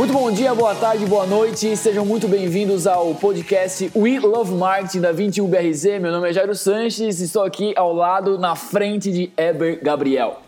Muito bom dia, boa tarde, boa noite. Sejam muito bem-vindos ao podcast We Love Marketing da 21BRZ. Meu nome é Jairo Sanches e estou aqui ao lado, na frente de Eber Gabriel.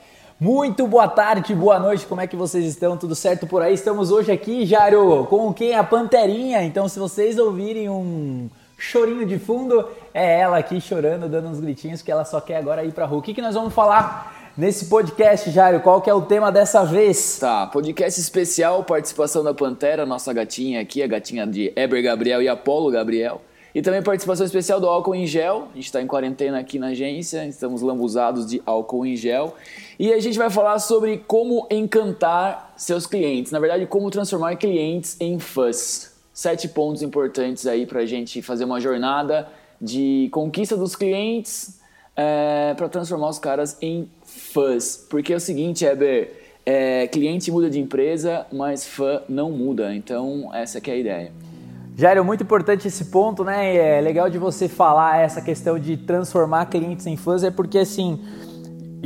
Muito boa tarde, boa noite, como é que vocês estão? Tudo certo por aí? Estamos hoje aqui, Jairo, com quem? A Panterinha. Então, se vocês ouvirem um chorinho de fundo, é ela aqui chorando, dando uns gritinhos, que ela só quer agora ir pra rua. O que, que nós vamos falar nesse podcast, Jairo? Qual que é o tema dessa vez? Tá, podcast especial, participação da Pantera, nossa gatinha aqui, a gatinha de Eber Gabriel e Apolo Gabriel. E também participação especial do álcool em gel. A gente está em quarentena aqui na agência, estamos lambuzados de álcool em gel. E a gente vai falar sobre como encantar seus clientes. Na verdade, como transformar clientes em fãs. Sete pontos importantes aí para a gente fazer uma jornada de conquista dos clientes é, para transformar os caras em fãs. Porque é o seguinte, Eber, é, cliente muda de empresa, mas fã não muda. Então, essa que é a ideia. Jairo, muito importante esse ponto, né? É legal de você falar essa questão de transformar clientes em fãs, é porque assim,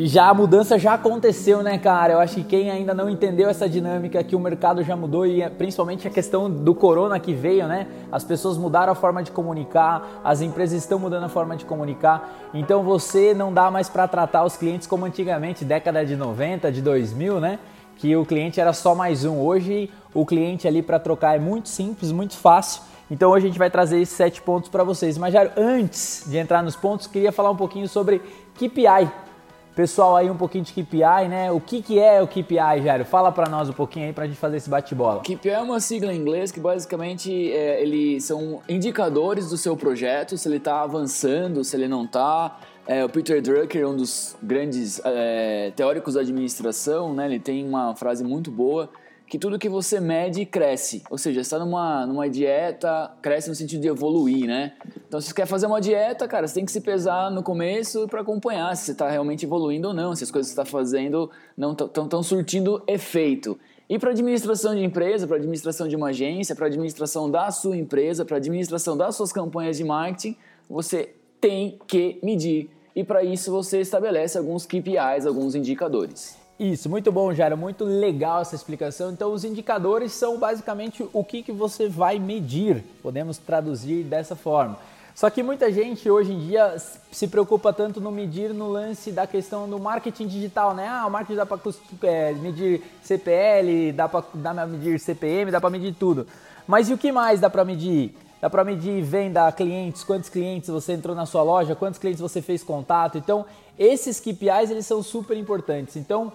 já a mudança já aconteceu, né, cara? Eu acho que quem ainda não entendeu essa dinâmica que o mercado já mudou e é principalmente a questão do corona que veio, né? As pessoas mudaram a forma de comunicar, as empresas estão mudando a forma de comunicar. Então você não dá mais para tratar os clientes como antigamente, década de 90, de 2000, né? Que o cliente era só mais um. Hoje o cliente ali para trocar é muito simples, muito fácil. Então hoje a gente vai trazer esses sete pontos para vocês. Mas já antes de entrar nos pontos, queria falar um pouquinho sobre KPI. Pessoal aí um pouquinho de KPI, né? O que, que é o KPI, Jairo? Fala para nós um pouquinho aí para a gente fazer esse bate-bola. KPI é uma sigla em inglês que basicamente é, eles são indicadores do seu projeto, se ele está avançando, se ele não está. É, o Peter Drucker, um dos grandes é, teóricos da administração, né? Ele tem uma frase muito boa que tudo que você mede cresce. Ou seja, está numa, numa dieta, cresce no sentido de evoluir, né? Então, se você quer fazer uma dieta, cara, você tem que se pesar no começo para acompanhar se você está realmente evoluindo ou não, se as coisas que você está fazendo não estão surtindo efeito. E para administração de empresa, para administração de uma agência, para administração da sua empresa, para administração das suas campanhas de marketing, você tem que medir. E para isso você estabelece alguns KPIs, alguns indicadores. Isso, muito bom, Jairo, muito legal essa explicação. Então, os indicadores são basicamente o que, que você vai medir, podemos traduzir dessa forma. Só que muita gente hoje em dia se preocupa tanto no medir no lance da questão do marketing digital, né? Ah, o marketing dá para é, medir CPL, dá para medir CPM, dá para medir tudo. Mas e o que mais dá para medir? Dá para medir venda a clientes, quantos clientes você entrou na sua loja, quantos clientes você fez contato. Então, esses KPIs eles são super importantes. Então,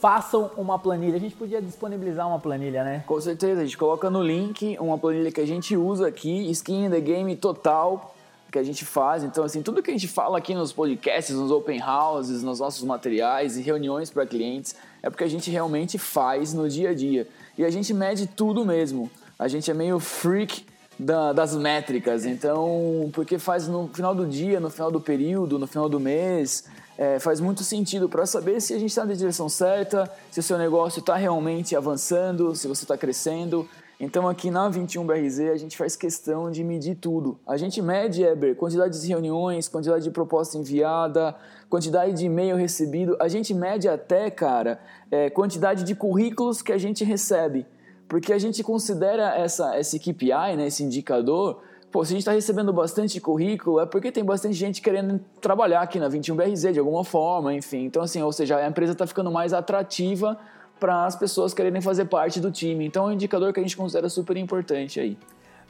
façam uma planilha. A gente podia disponibilizar uma planilha, né? Com certeza, a gente coloca no link uma planilha que a gente usa aqui, skin in the game total, que a gente faz. Então, assim, tudo que a gente fala aqui nos podcasts, nos open houses, nos nossos materiais e reuniões para clientes, é porque a gente realmente faz no dia a dia. E a gente mede tudo mesmo. A gente é meio freak da, das métricas. Então, porque faz no final do dia, no final do período, no final do mês, é, faz muito sentido para saber se a gente está na direção certa, se o seu negócio está realmente avançando, se você está crescendo. Então aqui na 21BRZ a gente faz questão de medir tudo. A gente mede, Eber, quantidade de reuniões, quantidade de proposta enviada, quantidade de e-mail recebido. A gente mede até, cara, é, quantidade de currículos que a gente recebe. Porque a gente considera essa, esse KPI, né, esse indicador, pô, se a gente está recebendo bastante currículo, é porque tem bastante gente querendo trabalhar aqui na 21BRZ de alguma forma, enfim. Então, assim, ou seja, a empresa está ficando mais atrativa para as pessoas quererem fazer parte do time. Então, é um indicador que a gente considera super importante aí.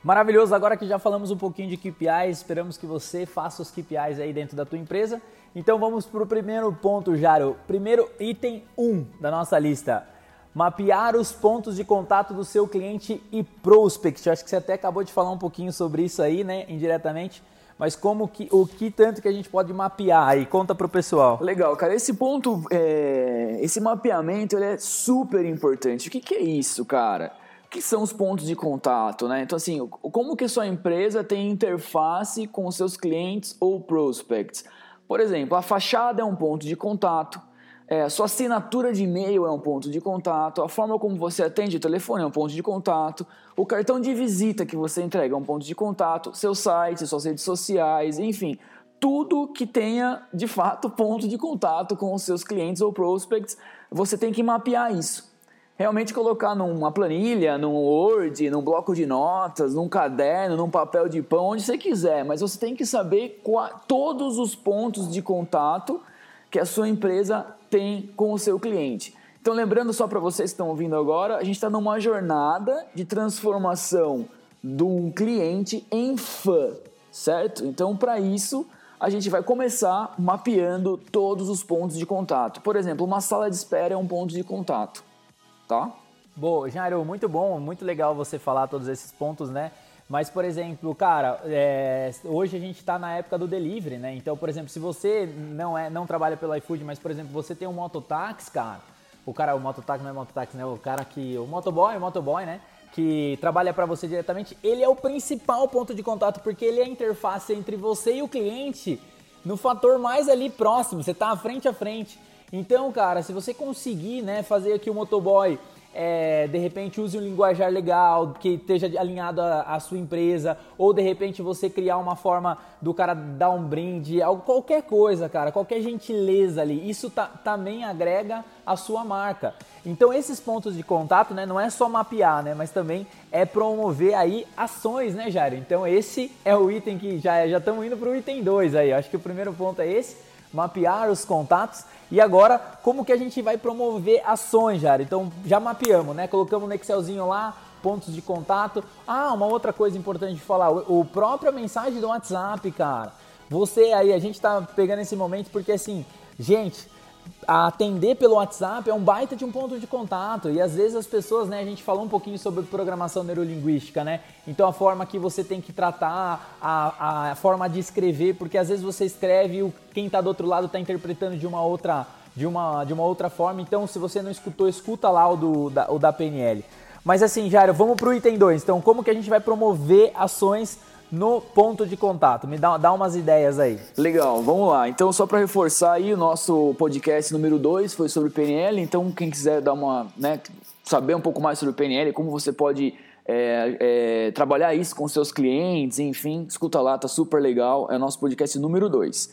Maravilhoso, agora que já falamos um pouquinho de KPIs, esperamos que você faça os KPIs aí dentro da tua empresa. Então vamos para o primeiro ponto, Jaro. Primeiro item 1 um da nossa lista mapear os pontos de contato do seu cliente e prospect. Acho que você até acabou de falar um pouquinho sobre isso aí, né, indiretamente. Mas como que, o que tanto que a gente pode mapear aí? Conta pro pessoal. Legal, cara. Esse ponto, é, esse mapeamento, ele é super importante. O que, que é isso, cara? O que são os pontos de contato, né? Então, assim, como que sua empresa tem interface com seus clientes ou prospects? Por exemplo, a fachada é um ponto de contato, é, sua assinatura de e-mail é um ponto de contato, a forma como você atende o telefone é um ponto de contato, o cartão de visita que você entrega é um ponto de contato, seu site, suas redes sociais, enfim, tudo que tenha de fato ponto de contato com os seus clientes ou prospects, você tem que mapear isso. realmente colocar numa planilha, num Word, num bloco de notas, num caderno, num papel de pão, onde você quiser, mas você tem que saber todos os pontos de contato que a sua empresa tem com o seu cliente. Então, lembrando só para vocês que estão ouvindo agora, a gente está numa jornada de transformação de um cliente em fã, certo? Então, para isso, a gente vai começar mapeando todos os pontos de contato. Por exemplo, uma sala de espera é um ponto de contato tá? Bom, Jairo, muito bom, muito legal você falar todos esses pontos, né? Mas, por exemplo, cara, é, hoje a gente está na época do delivery, né? Então, por exemplo, se você não é, não trabalha pelo iFood, mas, por exemplo, você tem um mototáxi, cara, o cara, o mototáxi não é mototáxi, né? O cara que, o motoboy, o motoboy, né? Que trabalha para você diretamente, ele é o principal ponto de contato, porque ele é a interface entre você e o cliente no fator mais ali próximo, você está frente a frente. Então, cara, se você conseguir né, fazer aqui o motoboy é, de repente use um linguajar legal que esteja alinhado à, sua empresa, ou de repente você criar uma forma do cara dar um brinde, qualquer coisa, cara, qualquer gentileza ali, isso também agrega a sua marca. Então esses pontos de contato, né, não é só mapear, né, mas também é promover aí ações, né, Jairo? Então esse é o item que já já estamos indo para o item 2 aí. Acho que o primeiro ponto é esse mapear os contatos. E agora, como que a gente vai promover ações, Jara? Então, já mapeamos, né? Colocamos no Excelzinho lá, pontos de contato. Ah, uma outra coisa importante de falar, o, próprio mensagem do WhatsApp, cara. Você aí, a gente tá pegando esse momento porque assim, gente, atender pelo WhatsApp é um baita de um ponto de contato e às vezes as pessoas, né, a gente falou um pouquinho sobre programação neurolinguística, né? Então a forma que você tem que tratar, a, a forma de escrever, porque às vezes você escreve e quem está do outro lado está interpretando de uma outra de uma, de uma outra forma. Então, se você não escutou, escuta lá o, do, da, o da PNL. Mas assim, Jairo, vamos para o item 2. Então, como que a gente vai promover ações no ponto de contato. Me dá, dá umas ideias aí. Legal, vamos lá. Então, só para reforçar aí, o nosso podcast número 2 foi sobre PNL. Então, quem quiser dar uma, né, saber um pouco mais sobre PNL, como você pode é, é, trabalhar isso com seus clientes, enfim, escuta lá, tá super legal. É o nosso podcast número 2.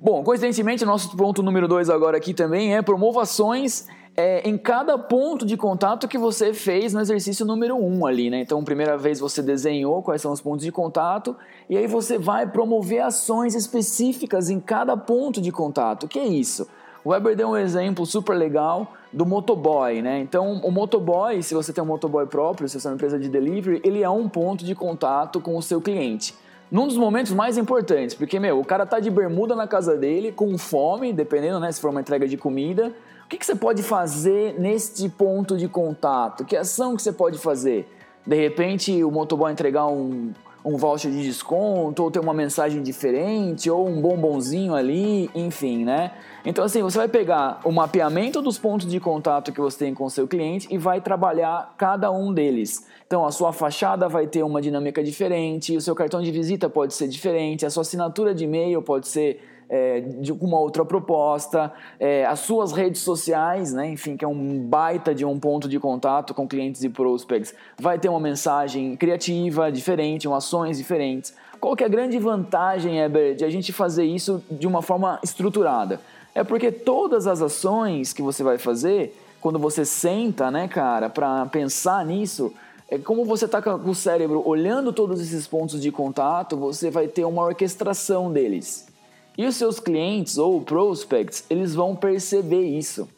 Bom, coincidentemente, nosso ponto número 2 agora aqui também é promovações é, em cada ponto de contato que você fez no exercício número 1 um ali, né? Então, primeira vez você desenhou quais são os pontos de contato e aí você vai promover ações específicas em cada ponto de contato. O que é isso? O Weber deu um exemplo super legal do motoboy, né? Então, o motoboy, se você tem um motoboy próprio, se você é uma empresa de delivery, ele é um ponto de contato com o seu cliente. Num dos momentos mais importantes, porque, meu, o cara tá de bermuda na casa dele, com fome, dependendo, né, se for uma entrega de comida, que, que você pode fazer neste ponto de contato? Que ação que você pode fazer? De repente o motoboy entregar um, um voucher de desconto, ou ter uma mensagem diferente, ou um bombonzinho ali, enfim, né? Então, assim, você vai pegar o mapeamento dos pontos de contato que você tem com o seu cliente e vai trabalhar cada um deles. Então, a sua fachada vai ter uma dinâmica diferente, o seu cartão de visita pode ser diferente, a sua assinatura de e-mail pode ser é, de uma outra proposta, é, as suas redes sociais, né, enfim, que é um baita de um ponto de contato com clientes e prospects, vai ter uma mensagem criativa, diferente, um ações diferentes. Qual que é a grande vantagem, Heber, de a gente fazer isso de uma forma estruturada? É porque todas as ações que você vai fazer, quando você senta, né, cara, para pensar nisso, é como você está com o cérebro olhando todos esses pontos de contato, você vai ter uma orquestração deles. E os seus clientes ou prospects, eles vão perceber isso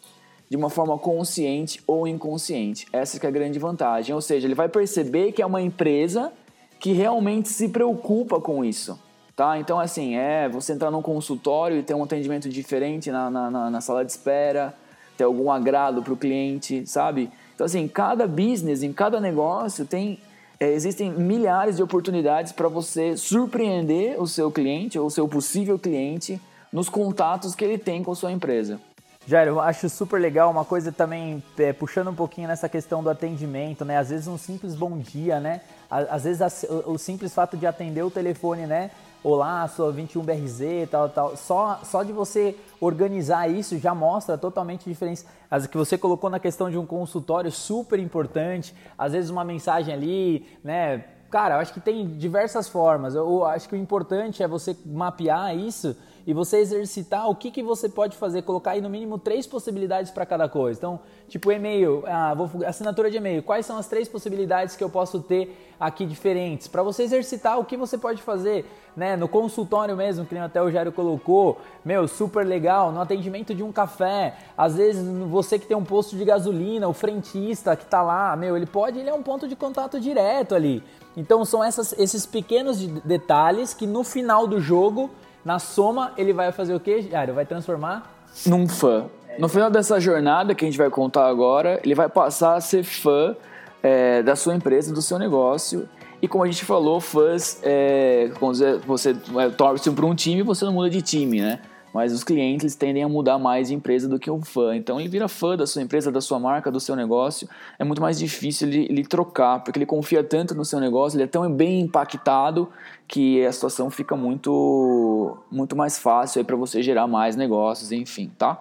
de uma forma consciente ou inconsciente. Essa é a grande vantagem. Ou seja, ele vai perceber que é uma empresa que realmente se preocupa com isso. Tá? Então, assim, é você entrar num consultório e ter um atendimento diferente na, na, na sala de espera, ter algum agrado para o cliente, sabe? Então, assim, cada business, em cada negócio, tem é, existem milhares de oportunidades para você surpreender o seu cliente ou o seu possível cliente nos contatos que ele tem com a sua empresa. Jair, eu acho super legal uma coisa também, é, puxando um pouquinho nessa questão do atendimento, né? Às vezes um simples bom dia, né? Às vezes o simples fato de atender o telefone, né? Olá, sou 21BRZ, tal, tal. Só, só de você organizar isso já mostra totalmente diferença. As que você colocou na questão de um consultório super importante, às vezes uma mensagem ali, né? Cara, eu acho que tem diversas formas. Eu acho que o importante é você mapear isso e você exercitar o que, que você pode fazer, colocar aí no mínimo três possibilidades para cada coisa. Então, tipo e-mail, ah, vou, assinatura de e-mail, quais são as três possibilidades que eu posso ter aqui diferentes? Para você exercitar o que você pode fazer, né? No consultório mesmo, que nem até o Jairo colocou, meu, super legal, no atendimento de um café, às vezes você que tem um posto de gasolina, o frentista que está lá, meu, ele pode, ele é um ponto de contato direto ali. Então são essas, esses pequenos detalhes que no final do jogo na soma, ele vai fazer o quê, Jairo? Vai transformar? Num fã. No final dessa jornada que a gente vai contar agora, ele vai passar a ser fã é, da sua empresa, do seu negócio. E como a gente falou, fãs, é, quando você é, torce para um time, você não muda de time, né? mas os clientes tendem a mudar mais de empresa do que um fã. Então ele vira fã da sua empresa, da sua marca, do seu negócio. É muito mais difícil ele, ele trocar, porque ele confia tanto no seu negócio, ele é tão bem impactado que a situação fica muito, muito mais fácil para você gerar mais negócios, enfim, tá?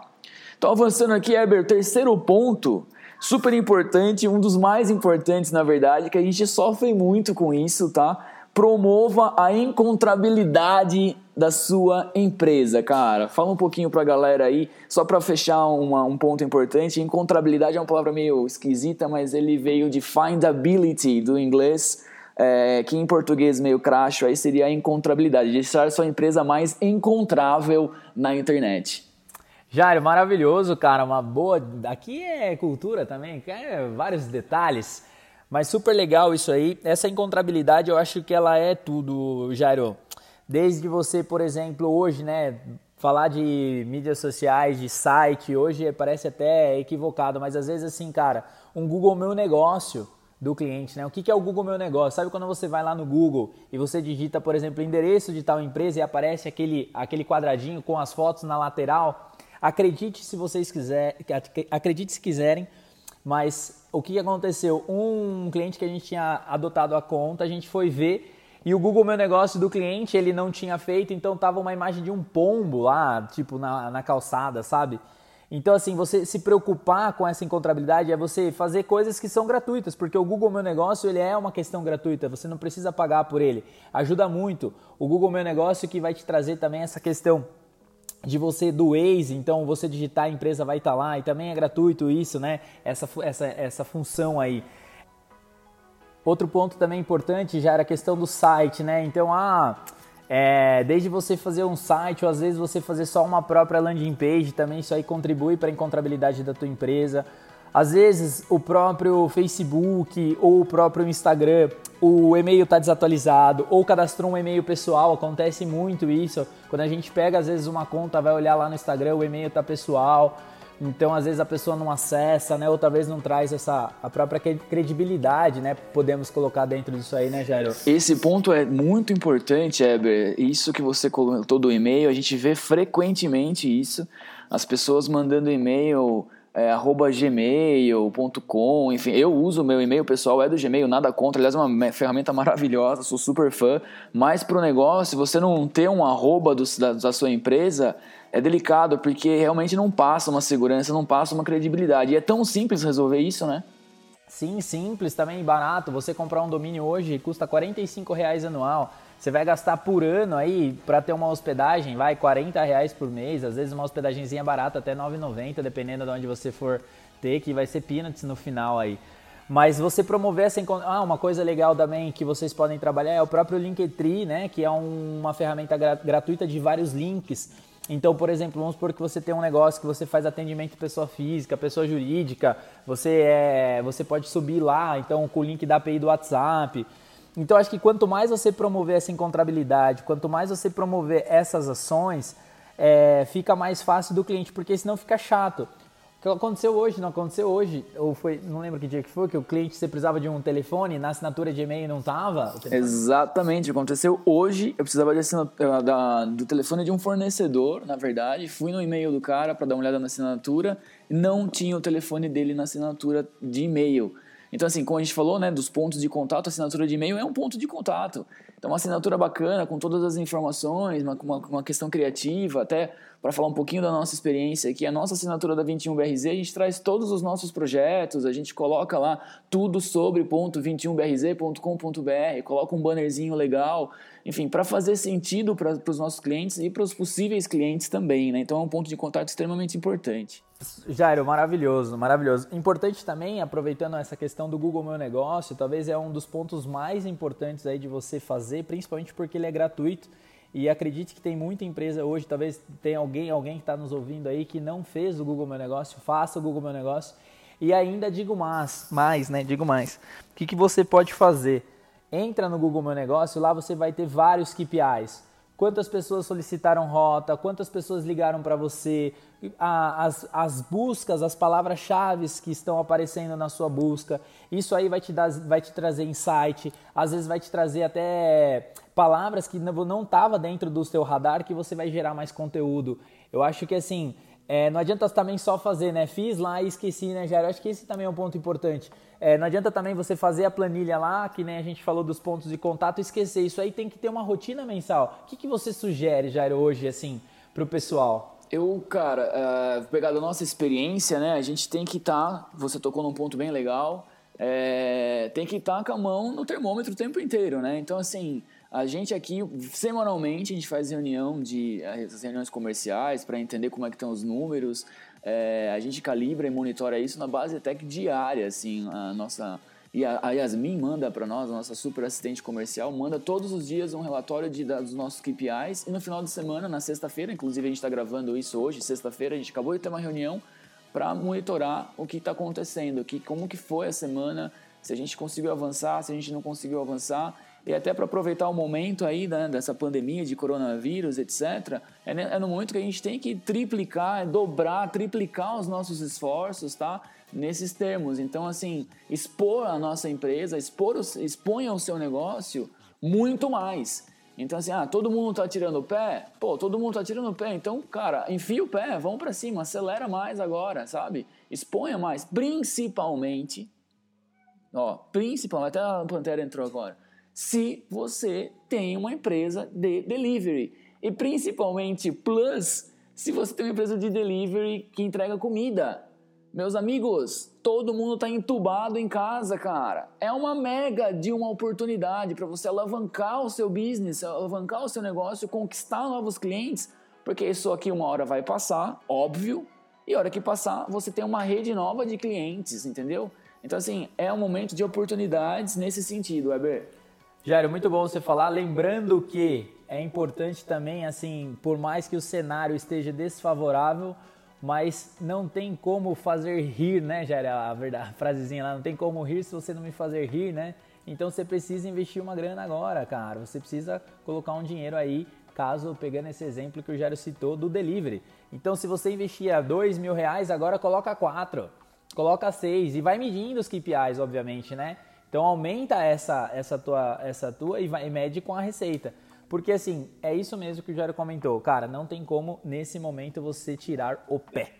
Então avançando aqui, Heber, terceiro ponto, super importante, um dos mais importantes na verdade, que a gente sofre muito com isso, tá? Promova a encontrabilidade da sua empresa, cara. Fala um pouquinho pra galera aí, só para fechar uma, um ponto importante. Encontrabilidade é uma palavra meio esquisita, mas ele veio de findability do inglês, é, que em português meio cracho aí seria a encontrabilidade, deixar sua empresa mais encontrável na internet. Jairo, maravilhoso, cara. Uma boa. Aqui é cultura também, é vários detalhes. Mas super legal isso aí. Essa encontrabilidade eu acho que ela é tudo, Jairo. Desde você, por exemplo, hoje, né, falar de mídias sociais, de site, hoje parece até equivocado, mas às vezes assim, cara, um Google Meu Negócio do cliente, né? O que é o Google Meu Negócio? Sabe quando você vai lá no Google e você digita, por exemplo, endereço de tal empresa e aparece aquele, aquele quadradinho com as fotos na lateral? Acredite se vocês quiserem, acredite se quiserem, mas o que aconteceu? Um cliente que a gente tinha adotado a conta, a gente foi ver e o Google Meu Negócio do cliente ele não tinha feito, então tava uma imagem de um pombo lá, tipo na, na calçada, sabe? Então, assim, você se preocupar com essa encontrabilidade é você fazer coisas que são gratuitas, porque o Google Meu Negócio ele é uma questão gratuita, você não precisa pagar por ele. Ajuda muito. O Google Meu Negócio que vai te trazer também essa questão de você do Waze, então você digitar a empresa vai estar lá e também é gratuito isso, né? Essa, essa, essa função aí. Outro ponto também importante já era a questão do site, né? Então, ah, é, desde você fazer um site ou às vezes você fazer só uma própria landing page, também isso aí contribui para a encontrabilidade da tua empresa. Às vezes o próprio Facebook ou o próprio Instagram, o e-mail está desatualizado ou cadastrou um e-mail pessoal, acontece muito isso. Quando a gente pega às vezes uma conta, vai olhar lá no Instagram, o e-mail está pessoal. Então, às vezes a pessoa não acessa, né? Outra vez não traz essa a própria credibilidade, né? Podemos colocar dentro disso aí, né, Jairo? Esse ponto é muito importante, Eber. Isso que você colocou do e-mail, a gente vê frequentemente isso. As pessoas mandando e-mail é, arroba gmail.com, enfim, eu uso o meu e-mail pessoal, é do Gmail, nada contra, aliás é uma ferramenta maravilhosa, sou super fã, mas para o negócio, você não ter um arroba do, da, da sua empresa, é delicado porque realmente não passa uma segurança, não passa uma credibilidade. E é tão simples resolver isso, né? Sim, simples, também barato. Você comprar um domínio hoje custa 45 reais anual. Você vai gastar por ano aí para ter uma hospedagem, vai 40 reais por mês, às vezes uma hospedagemzinha barata até 9,90, dependendo de onde você for ter, que vai ser peanuts no final aí. Mas você promover essa ah, uma coisa legal também que vocês podem trabalhar é o próprio Linktree, né, que é um, uma ferramenta gratuita de vários links então, por exemplo, vamos supor que você tem um negócio que você faz atendimento pessoa física, pessoa jurídica, você, é, você pode subir lá, então com o link da API do WhatsApp. Então, acho que quanto mais você promover essa encontrabilidade, quanto mais você promover essas ações, é, fica mais fácil do cliente, porque senão fica chato que aconteceu hoje, não aconteceu hoje, ou foi, não lembro que dia que foi, que o cliente você precisava de um telefone, na assinatura de e-mail não tava? Exatamente, aconteceu hoje, eu precisava de eh, da, do telefone de um fornecedor, na verdade, fui no e-mail do cara para dar uma olhada na assinatura, não tinha o telefone dele na assinatura de e-mail. Então, assim, como a gente falou, né, dos pontos de contato, assinatura de e-mail é um ponto de contato. Então, uma assinatura bacana, com todas as informações, uma, uma, uma questão criativa, até para falar um pouquinho da nossa experiência aqui. A nossa assinatura da 21BRZ, a gente traz todos os nossos projetos, a gente coloca lá tudo sobre .21brz.com.br, coloca um bannerzinho legal, enfim, para fazer sentido para os nossos clientes e para os possíveis clientes também, né? Então é um ponto de contato extremamente importante. Jairo, maravilhoso, maravilhoso. Importante também, aproveitando essa questão do Google Meu Negócio, talvez é um dos pontos mais importantes aí de você fazer, principalmente porque ele é gratuito. E acredite que tem muita empresa hoje, talvez tenha alguém, alguém que está nos ouvindo aí que não fez o Google Meu Negócio, faça o Google Meu Negócio. E ainda digo mais, mais, né? Digo mais. O que, que você pode fazer? Entra no Google Meu Negócio, lá você vai ter vários KPIs quantas pessoas solicitaram rota, quantas pessoas ligaram para você, as, as buscas, as palavras-chave que estão aparecendo na sua busca. Isso aí vai te, dar, vai te trazer insight, às vezes vai te trazer até palavras que não estava dentro do seu radar que você vai gerar mais conteúdo. Eu acho que assim, é, não adianta também só fazer, né? Fiz lá e esqueci, né, Jair? Eu acho que esse também é um ponto importante. É, não adianta também você fazer a planilha lá, que nem a gente falou dos pontos de contato, esquecer. Isso aí tem que ter uma rotina mensal. O que, que você sugere, Jair, hoje, assim, para o pessoal? Eu, cara, uh, pegar da nossa experiência, né? A gente tem que estar. Tá, você tocou num ponto bem legal. É, tem que estar tá com a mão no termômetro o tempo inteiro, né? Então, assim, a gente aqui, semanalmente, a gente faz reunião de as reuniões comerciais para entender como é que estão os números. É, a gente calibra e monitora isso na base até que diária, assim, a nossa... E a, Yasmin manda para nós, a nossa super assistente comercial, manda todos os dias um relatório de, dos nossos KPIs e no final de semana, na sexta-feira, inclusive a gente está gravando isso hoje, sexta-feira, a gente acabou de ter uma reunião para monitorar o que está acontecendo, que, como que foi a semana, se a gente conseguiu avançar, se a gente não conseguiu avançar e até para aproveitar o momento aí né, dessa pandemia de coronavírus, etc., é, é, no momento que a gente tem que triplicar, dobrar, triplicar os nossos esforços, tá? Nesses termos. Então, assim, expor a nossa empresa, expor o, exponha o seu negócio muito mais. Então, assim, ah, todo mundo tá tirando o pé? Pô, todo mundo tá tirando o pé. Então, cara, enfia o pé, vamos para cima, acelera mais agora, sabe? Exponha mais. Principalmente, ó, principalmente, até a Pantera entrou agora se você tem uma empresa de delivery. E principalmente plus, se você tem uma empresa de delivery que entrega comida. Meus amigos, todo mundo está entubado em casa, cara. É uma mega de uma oportunidade para você alavancar o seu business, alavancar o seu negócio, conquistar novos clientes, porque isso aqui uma hora vai passar, óbvio, e a hora que passar, você tem uma rede nova de clientes, entendeu? Então, assim, é um momento de oportunidades nesse sentido, Weber. Jairo, muito bom você falar. Lembrando que é importante também, assim, por mais que o cenário esteja desfavorável, mas não tem como fazer rir, né, Jairo? A, verdade, a frasezinha lá, não tem como rir se você não me fazer rir, né? Então você precisa investir uma grana agora, cara. Você precisa colocar um dinheiro aí, caso, pegando esse exemplo que o Jairo citou, do delivery. Então se você investia dois mil reais, agora coloca quatro, coloca seis e vai medindo os KPIs, obviamente, né? Então aumenta essa, essa tua, essa tua e, vai, e mede com a receita. Porque assim, é isso mesmo que o Jairo comentou. Cara, não tem como nesse momento você tirar o pé.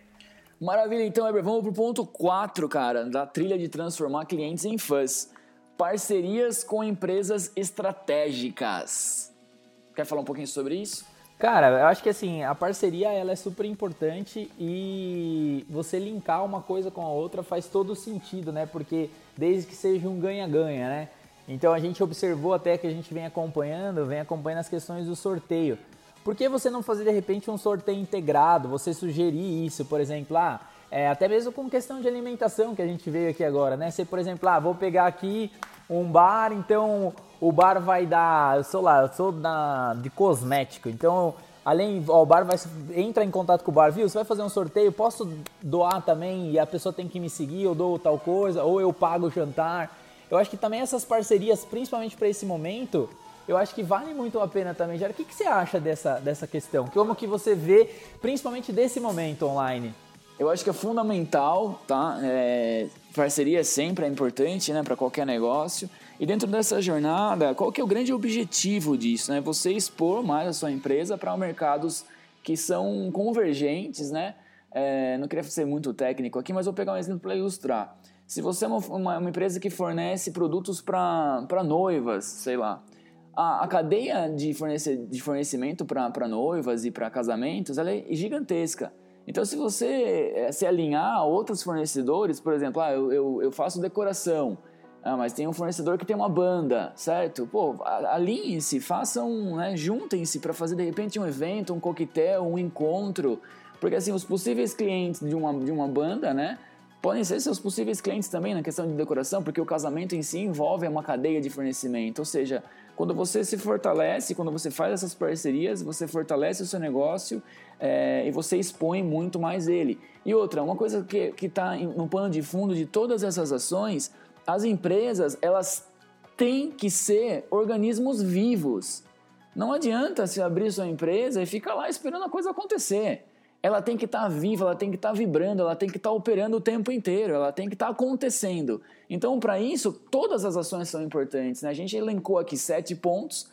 Maravilha, então, Eber, vamos pro ponto 4, cara, da trilha de transformar clientes em fãs. Parcerias com empresas estratégicas. Quer falar um pouquinho sobre isso? Cara, eu acho que assim, a parceria ela é super importante e você linkar uma coisa com a outra faz todo sentido, né? Porque desde que seja um ganha-ganha, né? Então a gente observou até que a gente vem acompanhando, vem acompanhando as questões do sorteio. Por que você não fazer de repente um sorteio integrado? Você sugerir isso, por exemplo, ah, é, até mesmo com questão de alimentação que a gente veio aqui agora, né? Você, por exemplo, ah, vou pegar aqui um bar, então o bar vai dar, eu sou lá, eu sou da, de cosmético, então além, ó, o bar vai entra em contato com o bar, viu? Você vai fazer um sorteio, posso doar também e a pessoa tem que me seguir, eu dou tal coisa, ou eu pago o jantar. Eu acho que também essas parcerias, principalmente para esse momento, eu acho que vale muito a pena também. Jair, o que, que você acha dessa, dessa questão? Como que você vê, principalmente desse momento online? Eu acho que é fundamental, tá? É, parceria sempre é importante, né, para qualquer negócio. E dentro dessa jornada, qual que é o grande objetivo disso, né? Você expor mais a sua empresa para mercados que são convergentes, né? É, não queria ser muito técnico aqui, mas vou pegar um exemplo para ilustrar. Se você é uma, uma, uma empresa que fornece produtos para noivas, sei lá, a, a cadeia de, fornece, de fornecimento para noivas e para casamentos ela é gigantesca. Então, se você eh, se alinhar a outros fornecedores, por exemplo, ah, eu, eu, eu faço decoração, ah, mas tem um fornecedor que tem uma banda, certo? Pô, alinhem-se, façam, né, juntem-se para fazer de repente um evento, um coquetel, um encontro, porque assim, os possíveis clientes de uma, de uma banda, né, podem ser seus possíveis clientes também na questão de decoração, porque o casamento em si envolve uma cadeia de fornecimento. Ou seja, quando você se fortalece, quando você faz essas parcerias, você fortalece o seu negócio é, e você expõe muito mais ele. E outra, uma coisa que está no pano de fundo de todas essas ações, as empresas elas têm que ser organismos vivos. Não adianta se abrir sua empresa e ficar lá esperando a coisa acontecer ela tem que estar tá viva, ela tem que estar tá vibrando, ela tem que estar tá operando o tempo inteiro, ela tem que estar tá acontecendo. Então, para isso, todas as ações são importantes. Né? A gente elencou aqui sete pontos.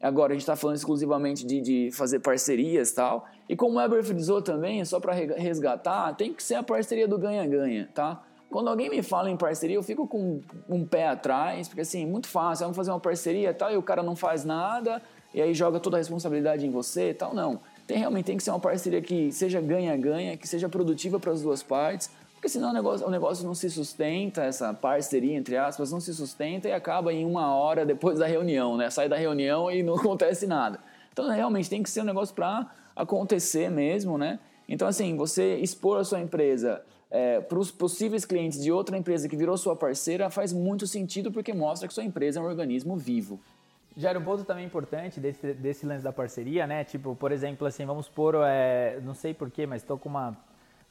Agora a gente está falando exclusivamente de, de fazer parcerias tal. E como o Weber frisou também, só para resgatar, tem que ser a parceria do ganha-ganha, tá? Quando alguém me fala em parceria, eu fico com um pé atrás, porque assim, muito fácil, vamos fazer uma parceria tal, e o cara não faz nada, e aí joga toda a responsabilidade em você e tal. Não. Tem, realmente tem que ser uma parceria que seja ganha-ganha, que seja produtiva para as duas partes, porque senão o negócio, o negócio não se sustenta, essa parceria, entre aspas, não se sustenta e acaba em uma hora depois da reunião, né? Sai da reunião e não acontece nada. Então, realmente tem que ser um negócio para acontecer mesmo, né? Então, assim, você expor a sua empresa é, para os possíveis clientes de outra empresa que virou sua parceira faz muito sentido porque mostra que sua empresa é um organismo vivo. Era um ponto também importante desse, desse lance da parceria, né? Tipo, por exemplo, assim, vamos supor, é, não sei porquê, mas estou com uma,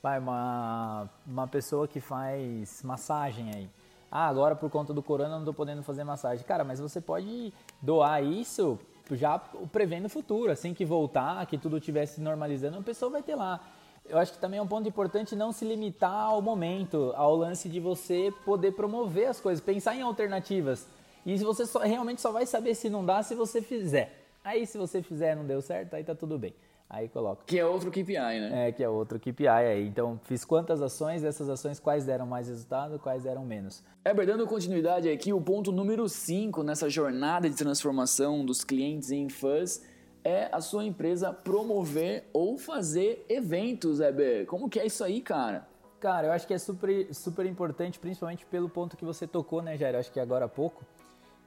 vai, uma, uma pessoa que faz massagem aí. Ah, agora por conta do corona não estou podendo fazer massagem. Cara, mas você pode doar isso já prevendo o futuro. Assim que voltar, que tudo estivesse normalizando, a pessoa vai ter lá. Eu acho que também é um ponto importante não se limitar ao momento, ao lance de você poder promover as coisas, pensar em alternativas. E você só, realmente só vai saber se não dá se você fizer. Aí se você fizer não deu certo, aí tá tudo bem. Aí coloca. Que é outro KPI, né? É, que é outro KPI aí. Então, fiz quantas ações, dessas ações quais deram mais resultado, quais deram menos. É, dando continuidade aqui, o ponto número 5 nessa jornada de transformação dos clientes em fãs é a sua empresa promover ou fazer eventos, Heber. Como que é isso aí, cara? Cara, eu acho que é super, super importante, principalmente pelo ponto que você tocou, né, Jair? Eu acho que agora há pouco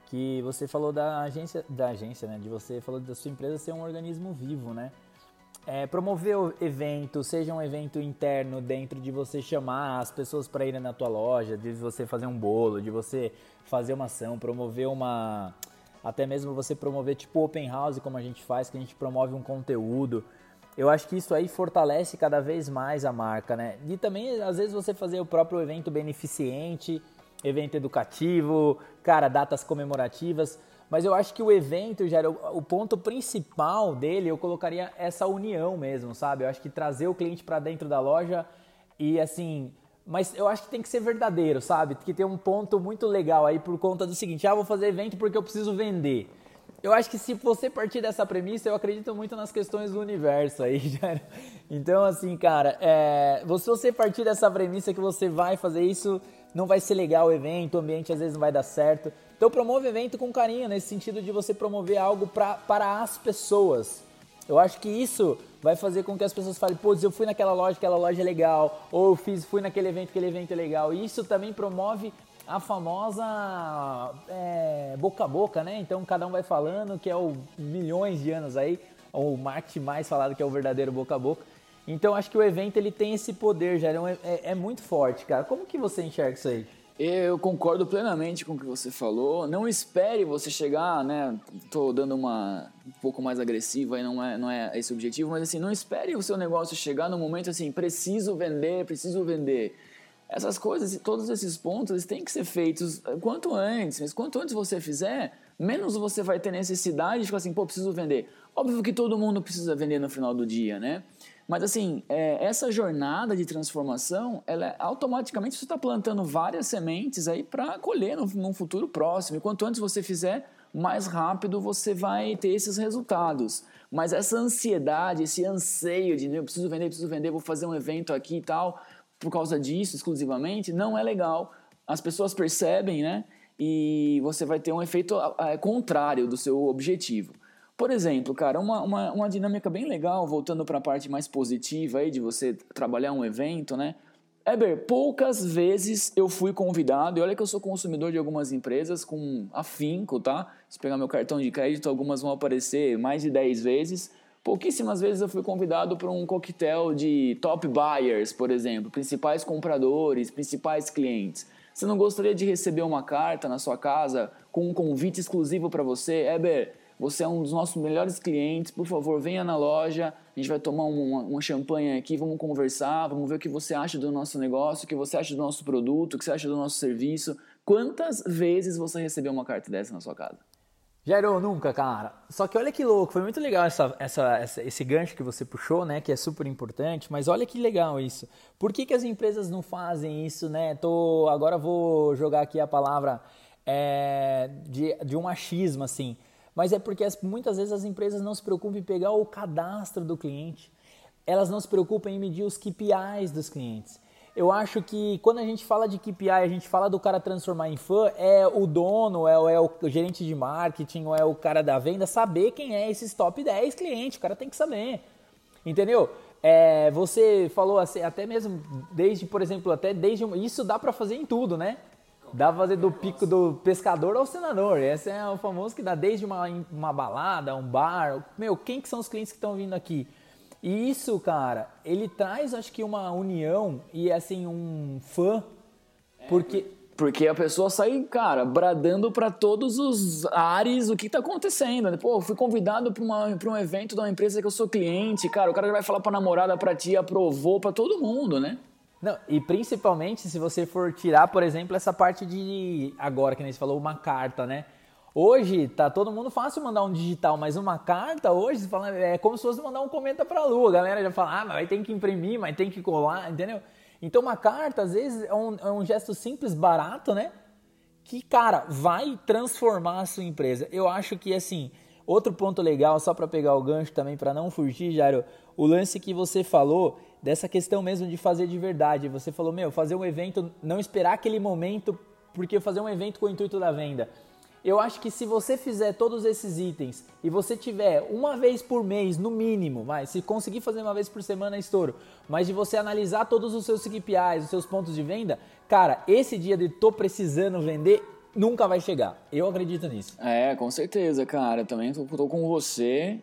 que você falou da agência, da agência, né? De você falou da sua empresa ser um organismo vivo, né? É, promover o evento, seja um evento interno dentro de você chamar as pessoas para irem na tua loja, de você fazer um bolo, de você fazer uma ação, promover uma, até mesmo você promover tipo open house como a gente faz, que a gente promove um conteúdo. Eu acho que isso aí fortalece cada vez mais a marca, né? E também às vezes você fazer o próprio evento beneficente evento educativo, cara, datas comemorativas. Mas eu acho que o evento, já o ponto principal dele, eu colocaria essa união mesmo, sabe? Eu acho que trazer o cliente para dentro da loja e assim, mas eu acho que tem que ser verdadeiro, sabe? Que tem um ponto muito legal aí por conta do seguinte: ah, vou fazer evento porque eu preciso vender. Eu acho que se você partir dessa premissa, eu acredito muito nas questões do universo aí, já. Então, assim, cara, é, se você partir dessa premissa que você vai fazer isso, não vai ser legal o evento, o ambiente às vezes não vai dar certo. Então, promove evento com carinho, nesse sentido de você promover algo pra, para as pessoas. Eu acho que isso vai fazer com que as pessoas falem, pô, eu fui naquela loja, aquela loja é legal, ou eu fiz, fui naquele evento, aquele evento é legal. E isso também promove a famosa é, boca a boca, né? Então cada um vai falando, que é o milhões de anos aí, o marketing mais falado que é o verdadeiro boca a boca. Então acho que o evento ele tem esse poder, já é, é, é muito forte, cara. Como que você enxerga isso aí? Eu concordo plenamente com o que você falou. Não espere você chegar, né? Tô dando uma um pouco mais agressiva e não é, não é esse o objetivo, mas assim, não espere o seu negócio chegar no momento assim, preciso vender, preciso vender. Essas coisas, todos esses pontos, eles têm que ser feitos quanto antes. Mas quanto antes você fizer, menos você vai ter necessidade de ficar assim, pô, preciso vender. Óbvio que todo mundo precisa vender no final do dia, né? Mas assim, é, essa jornada de transformação, ela é, automaticamente você está plantando várias sementes aí para colher no, num futuro próximo. E quanto antes você fizer, mais rápido você vai ter esses resultados. Mas essa ansiedade, esse anseio de eu preciso vender, preciso vender, vou fazer um evento aqui e tal, por causa disso exclusivamente, não é legal. As pessoas percebem, né? e você vai ter um efeito é, contrário do seu objetivo. Por exemplo, cara, uma, uma, uma dinâmica bem legal, voltando para a parte mais positiva aí de você trabalhar um evento, né? Eber, poucas vezes eu fui convidado, e olha que eu sou consumidor de algumas empresas com afinco, tá? Se pegar meu cartão de crédito, algumas vão aparecer mais de 10 vezes. Pouquíssimas vezes eu fui convidado para um coquetel de top buyers, por exemplo, principais compradores, principais clientes. Você não gostaria de receber uma carta na sua casa com um convite exclusivo para você? Eber, você é um dos nossos melhores clientes, por favor, venha na loja, a gente vai tomar uma, uma champanhe aqui, vamos conversar, vamos ver o que você acha do nosso negócio, o que você acha do nosso produto, o que você acha do nosso serviço. Quantas vezes você recebeu uma carta dessa na sua casa? Jairo, nunca, cara. Só que olha que louco, foi muito legal essa, essa, essa, esse gancho que você puxou, né? Que é super importante, mas olha que legal isso. Por que, que as empresas não fazem isso, né? Tô, agora vou jogar aqui a palavra é, de, de um achismo, assim mas é porque as, muitas vezes as empresas não se preocupam em pegar o cadastro do cliente, elas não se preocupam em medir os KPIs dos clientes. Eu acho que quando a gente fala de KPI, a gente fala do cara transformar em fã, é o dono, é o, é o gerente de marketing, ou é o cara da venda saber quem é esses top 10 clientes, o cara tem que saber. Entendeu? É, você falou assim, até mesmo desde, por exemplo, até desde isso dá para fazer em tudo, né? Dá pra fazer do pico do pescador ao senador. Esse é o famoso que dá desde uma, uma balada, um bar. Meu, quem que são os clientes que estão vindo aqui? E isso, cara, ele traz, acho que, uma união e, assim, um fã. Porque... Porque a pessoa sai, cara, bradando para todos os ares o que tá acontecendo. Né? Pô, fui convidado para um evento de uma empresa que eu sou cliente, cara. O cara vai falar pra namorada, pra tia, aprovou para todo mundo, né? Não, e principalmente se você for tirar, por exemplo, essa parte de agora que a gente falou uma carta, né? Hoje tá todo mundo fácil mandar um digital, mas uma carta hoje fala, é como se fosse mandar um comenta para a lua. A galera já fala, ah, mas ter que imprimir, mas tem que colar, entendeu? Então uma carta às vezes é um, é um gesto simples, barato, né? Que cara vai transformar a sua empresa. Eu acho que assim outro ponto legal, só para pegar o gancho também para não fugir, Jairo, o lance que você falou dessa questão mesmo de fazer de verdade. Você falou, meu, fazer um evento, não esperar aquele momento, porque fazer um evento com o intuito da venda. Eu acho que se você fizer todos esses itens e você tiver uma vez por mês, no mínimo, mas se conseguir fazer uma vez por semana é estouro, mas de você analisar todos os seus KPIs, os seus pontos de venda, cara, esse dia de tô precisando vender nunca vai chegar. Eu acredito nisso. É, com certeza, cara. Também tô, tô com você.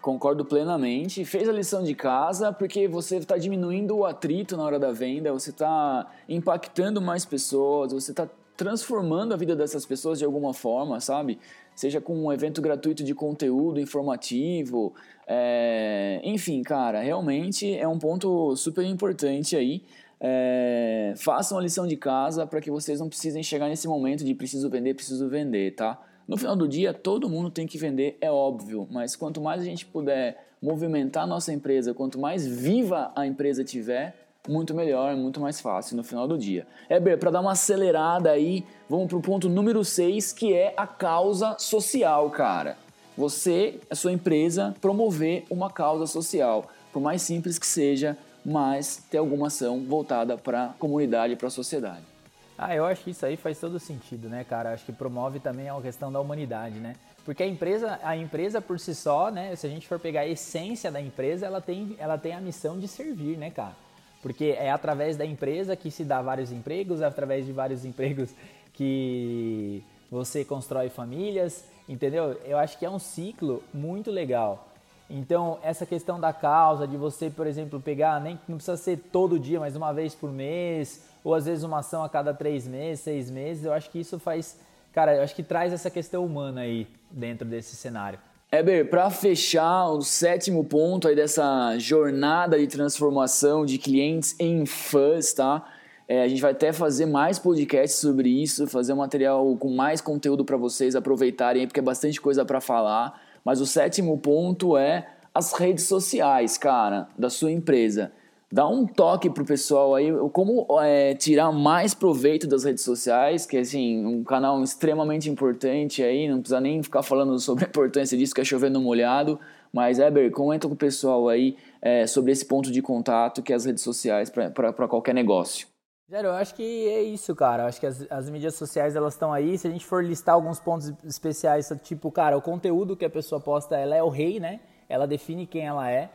Concordo plenamente. Fez a lição de casa porque você está diminuindo o atrito na hora da venda, você está impactando mais pessoas, você está transformando a vida dessas pessoas de alguma forma, sabe? Seja com um evento gratuito de conteúdo informativo, é... enfim, cara, realmente é um ponto super importante aí. É... Façam a lição de casa para que vocês não precisem chegar nesse momento de preciso vender, preciso vender, tá? No final do dia, todo mundo tem que vender, é óbvio, mas quanto mais a gente puder movimentar a nossa empresa, quanto mais viva a empresa tiver, muito melhor, muito mais fácil no final do dia. Heber, para dar uma acelerada aí, vamos para o ponto número 6, que é a causa social, cara. Você, a sua empresa, promover uma causa social, por mais simples que seja, mas ter alguma ação voltada para a comunidade, para a sociedade. Ah, eu acho que isso aí faz todo sentido, né, cara? Acho que promove também a questão da humanidade, né? Porque a empresa, a empresa por si só, né, se a gente for pegar a essência da empresa, ela tem, ela tem a missão de servir, né, cara? Porque é através da empresa que se dá vários empregos, é através de vários empregos que você constrói famílias, entendeu? Eu acho que é um ciclo muito legal. Então, essa questão da causa, de você, por exemplo, pegar, nem não precisa ser todo dia, mas uma vez por mês, ou às vezes uma ação a cada três meses, seis meses, eu acho que isso faz. Cara, eu acho que traz essa questão humana aí dentro desse cenário. Eber, para fechar o sétimo ponto aí dessa jornada de transformação de clientes em fãs, tá? É, a gente vai até fazer mais podcasts sobre isso, fazer um material com mais conteúdo para vocês aproveitarem, porque é bastante coisa para falar. Mas o sétimo ponto é as redes sociais, cara, da sua empresa dá um toque pro pessoal aí, como é, tirar mais proveito das redes sociais, que é assim, um canal extremamente importante aí, não precisa nem ficar falando sobre a importância disso, que é chover no molhado, mas Eber, comenta com o pessoal aí é, sobre esse ponto de contato que é as redes sociais para qualquer negócio. Jairo, eu acho que é isso, cara. Eu acho que as, as mídias sociais elas estão aí. Se a gente for listar alguns pontos especiais, tipo, cara, o conteúdo que a pessoa posta, ela é o rei, né? Ela define quem ela é.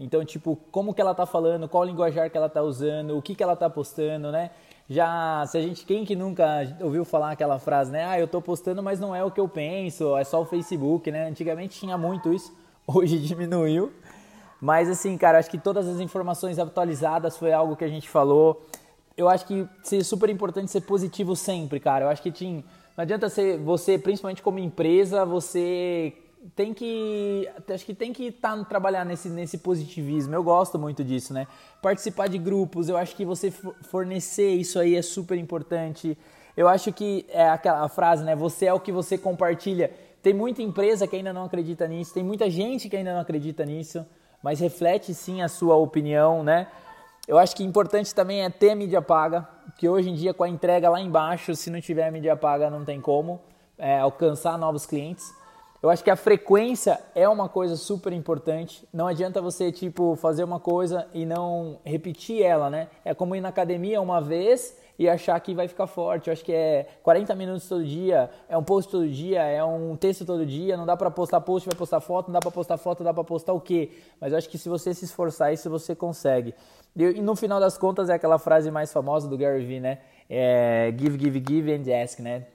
Então, tipo, como que ela tá falando, qual linguajar que ela tá usando, o que que ela tá postando, né? Já, se a gente, quem que nunca ouviu falar aquela frase, né? Ah, eu tô postando, mas não é o que eu penso, é só o Facebook, né? Antigamente tinha muito isso, hoje diminuiu. Mas assim, cara, acho que todas as informações atualizadas foi algo que a gente falou eu acho que é super importante ser positivo sempre, cara. Eu acho que tinha, não adianta ser você, principalmente como empresa, você tem que acho que tem que tá, trabalhar nesse, nesse positivismo. Eu gosto muito disso, né? Participar de grupos, eu acho que você fornecer isso aí é super importante. Eu acho que é aquela frase, né? Você é o que você compartilha. Tem muita empresa que ainda não acredita nisso, tem muita gente que ainda não acredita nisso, mas reflete sim a sua opinião, né? Eu acho que importante também é ter mídia paga, que hoje em dia com a entrega lá embaixo, se não tiver mídia paga não tem como é, alcançar novos clientes. Eu acho que a frequência é uma coisa super importante. Não adianta você tipo fazer uma coisa e não repetir ela, né? É como ir na academia uma vez e achar que vai ficar forte. Eu acho que é 40 minutos todo dia, é um post todo dia, é um texto todo dia, não dá para postar post, vai postar foto, não dá para postar foto, dá para postar o quê? Mas eu acho que se você se esforçar isso, você consegue. E, no final das contas é aquela frase mais famosa do Gary Vee, né? É, give, give, give and ask, né?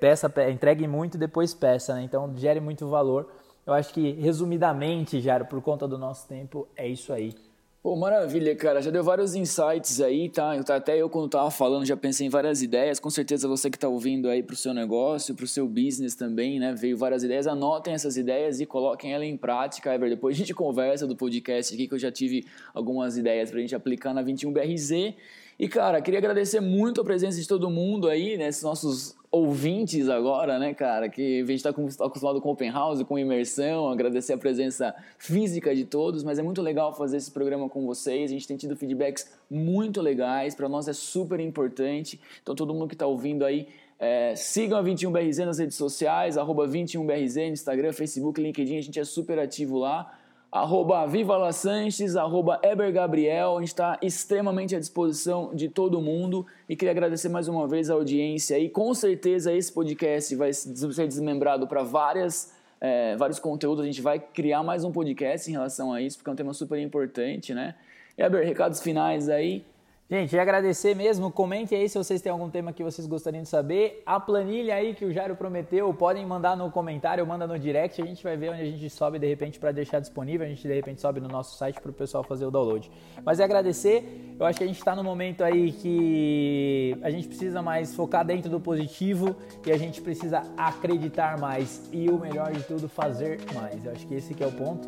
Peça, entregue muito e depois peça, né? Então gere muito valor. Eu acho que resumidamente, já por conta do nosso tempo, é isso aí. Pô, maravilha, cara. Já deu vários insights aí, tá? Até eu, quando tava falando, já pensei em várias ideias. Com certeza você que tá ouvindo aí pro seu negócio, pro seu business também, né? Veio várias ideias. Anotem essas ideias e coloquem ela em prática, Ever. Depois a gente conversa do podcast aqui, que eu já tive algumas ideias pra gente aplicar na 21BRZ. E, cara, queria agradecer muito a presença de todo mundo aí, né? Esses nossos ouvintes agora, né, cara? Que a gente está acostumado com open house, com imersão, agradecer a presença física de todos, mas é muito legal fazer esse programa com vocês. A gente tem tido feedbacks muito legais, para nós é super importante. Então, todo mundo que está ouvindo aí, é, sigam a 21BRZ nas redes sociais, arroba 21BRZ no Instagram, Facebook, LinkedIn, a gente é super ativo lá arroba Viva Sanches, arroba Eber Gabriel. A gente está extremamente à disposição de todo mundo e queria agradecer mais uma vez a audiência. E com certeza esse podcast vai ser desmembrado para várias. É, vários conteúdos, a gente vai criar mais um podcast em relação a isso, porque é um tema super importante, né? Eber, recados finais aí. Gente, agradecer mesmo. Comente aí se vocês têm algum tema que vocês gostariam de saber. A planilha aí que o Jairo prometeu, podem mandar no comentário, manda no direct. A gente vai ver onde a gente sobe de repente para deixar disponível. A gente de repente sobe no nosso site para o pessoal fazer o download. Mas é agradecer. Eu acho que a gente está no momento aí que a gente precisa mais focar dentro do positivo e a gente precisa acreditar mais. E o melhor de tudo, fazer mais. Eu acho que esse que é o ponto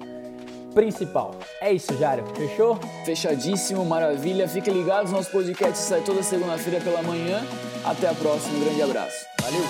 principal. É isso, Jário. Fechou? Fechadíssimo, maravilha. Fiquem ligados, nosso podcast sai toda segunda-feira pela manhã. Até a próxima, um grande abraço. Valeu!